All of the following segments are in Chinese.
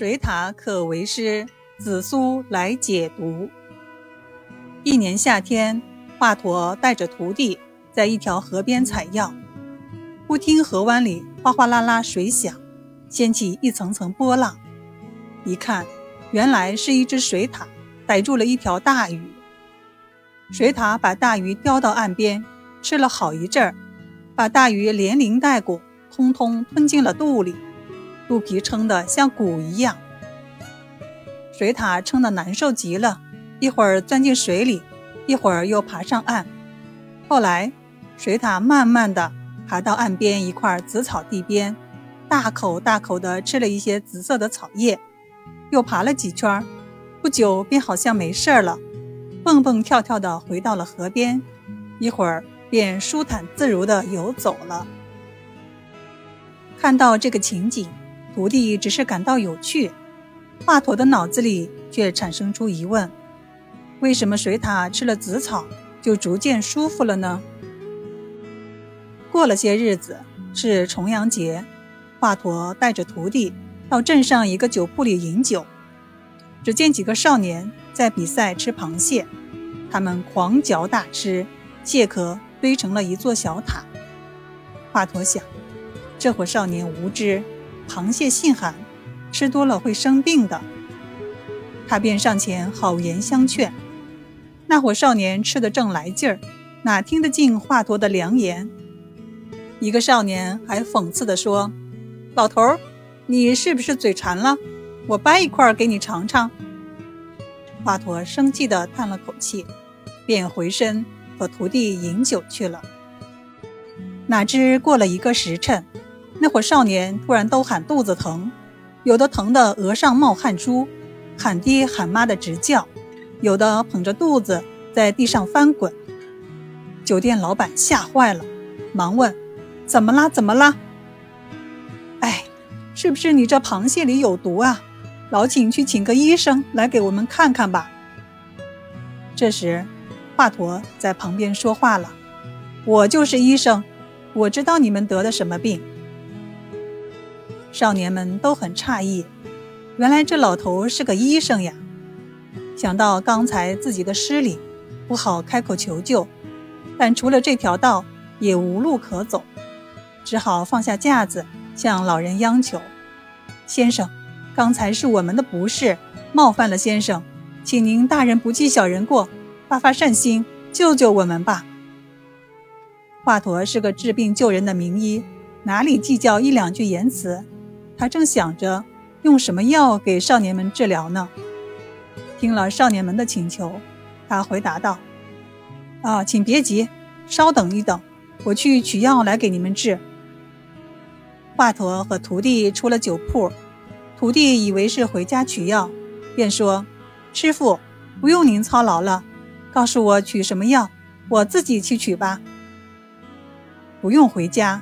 水獭可为师，紫苏来解毒。一年夏天，华佗带着徒弟在一条河边采药，忽听河湾里哗哗啦啦水响，掀起一层层波浪。一看，原来是一只水獭逮住了一条大鱼。水獭把大鱼叼到岸边，吃了好一阵儿，把大鱼连鳞带骨通通吞进了肚里。肚皮撑得像鼓一样，水獭撑得难受极了，一会儿钻进水里，一会儿又爬上岸。后来，水獭慢慢地爬到岸边一块紫草地边，大口大口地吃了一些紫色的草叶，又爬了几圈，不久便好像没事了，蹦蹦跳跳地回到了河边，一会儿便舒坦自如地游走了。看到这个情景。徒弟只是感到有趣，华佗的脑子里却产生出疑问：为什么水獭吃了紫草就逐渐舒服了呢？过了些日子，是重阳节，华佗带着徒弟到镇上一个酒铺里饮酒，只见几个少年在比赛吃螃蟹，他们狂嚼大吃，蟹壳堆成了一座小塔。华佗想，这伙少年无知。螃蟹性寒，吃多了会生病的。他便上前好言相劝。那伙少年吃得正来劲儿，哪听得进华佗的良言？一个少年还讽刺地说：“老头儿，你是不是嘴馋了？我掰一块给你尝尝。”华佗生气地叹了口气，便回身和徒弟饮酒去了。哪知过了一个时辰。那伙少年突然都喊肚子疼，有的疼得额上冒汗珠，喊爹喊妈的直叫；有的捧着肚子在地上翻滚。酒店老板吓坏了，忙问：“怎么啦？怎么啦？”“哎，是不是你这螃蟹里有毒啊？老请去请个医生来给我们看看吧。”这时，华佗在旁边说话了：“我就是医生，我知道你们得的什么病。”少年们都很诧异，原来这老头是个医生呀！想到刚才自己的失礼，不好开口求救，但除了这条道也无路可走，只好放下架子，向老人央求：“先生，刚才是我们的不是，冒犯了先生，请您大人不计小人过，发发善心，救救我们吧！”华佗是个治病救人的名医，哪里计较一两句言辞？他正想着用什么药给少年们治疗呢。听了少年们的请求，他回答道：“啊，请别急，稍等一等，我去取药来给你们治。”华佗和徒弟出了酒铺，徒弟以为是回家取药，便说：“师傅，不用您操劳了，告诉我取什么药，我自己去取吧。不用回家，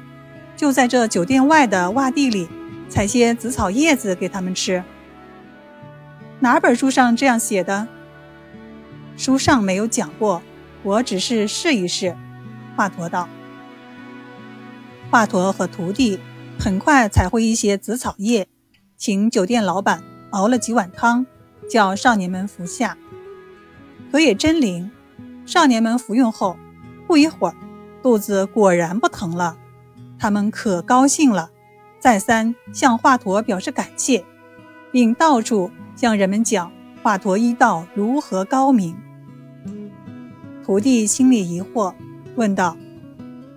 就在这酒店外的洼地里。”采些紫草叶子给他们吃。哪本书上这样写的？书上没有讲过，我只是试一试。华佗道。华佗和徒弟很快采回一些紫草叶，请酒店老板熬了几碗汤，叫少年们服下。可也真灵，少年们服用后，不一会儿，肚子果然不疼了，他们可高兴了。再三向华佗表示感谢，并到处向人们讲华佗医道如何高明。徒弟心里疑惑，问道：“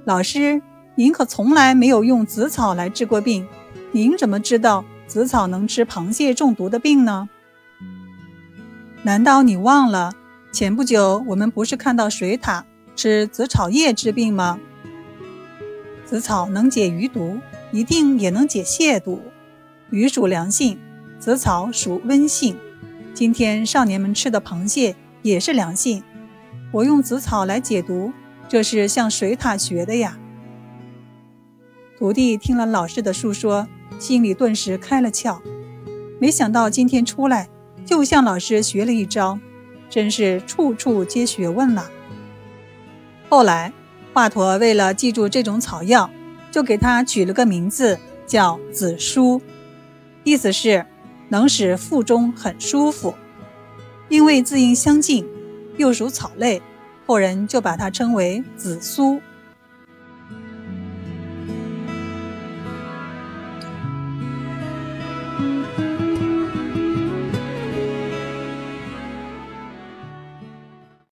老师，您可从来没有用紫草来治过病，您怎么知道紫草能治螃蟹中毒的病呢？难道你忘了前不久我们不是看到水獭吃紫草叶治病吗？紫草能解鱼毒。”一定也能解蟹毒。鱼属凉性，紫草属温性。今天少年们吃的螃蟹也是凉性。我用紫草来解毒，这是向水獭学的呀。徒弟听了老师的述说，心里顿时开了窍。没想到今天出来就向老师学了一招，真是处处皆学问了。后来，华佗为了记住这种草药。就给它取了个名字，叫紫苏，意思是能使腹中很舒服。因为字音相近，又属草类，后人就把它称为紫苏。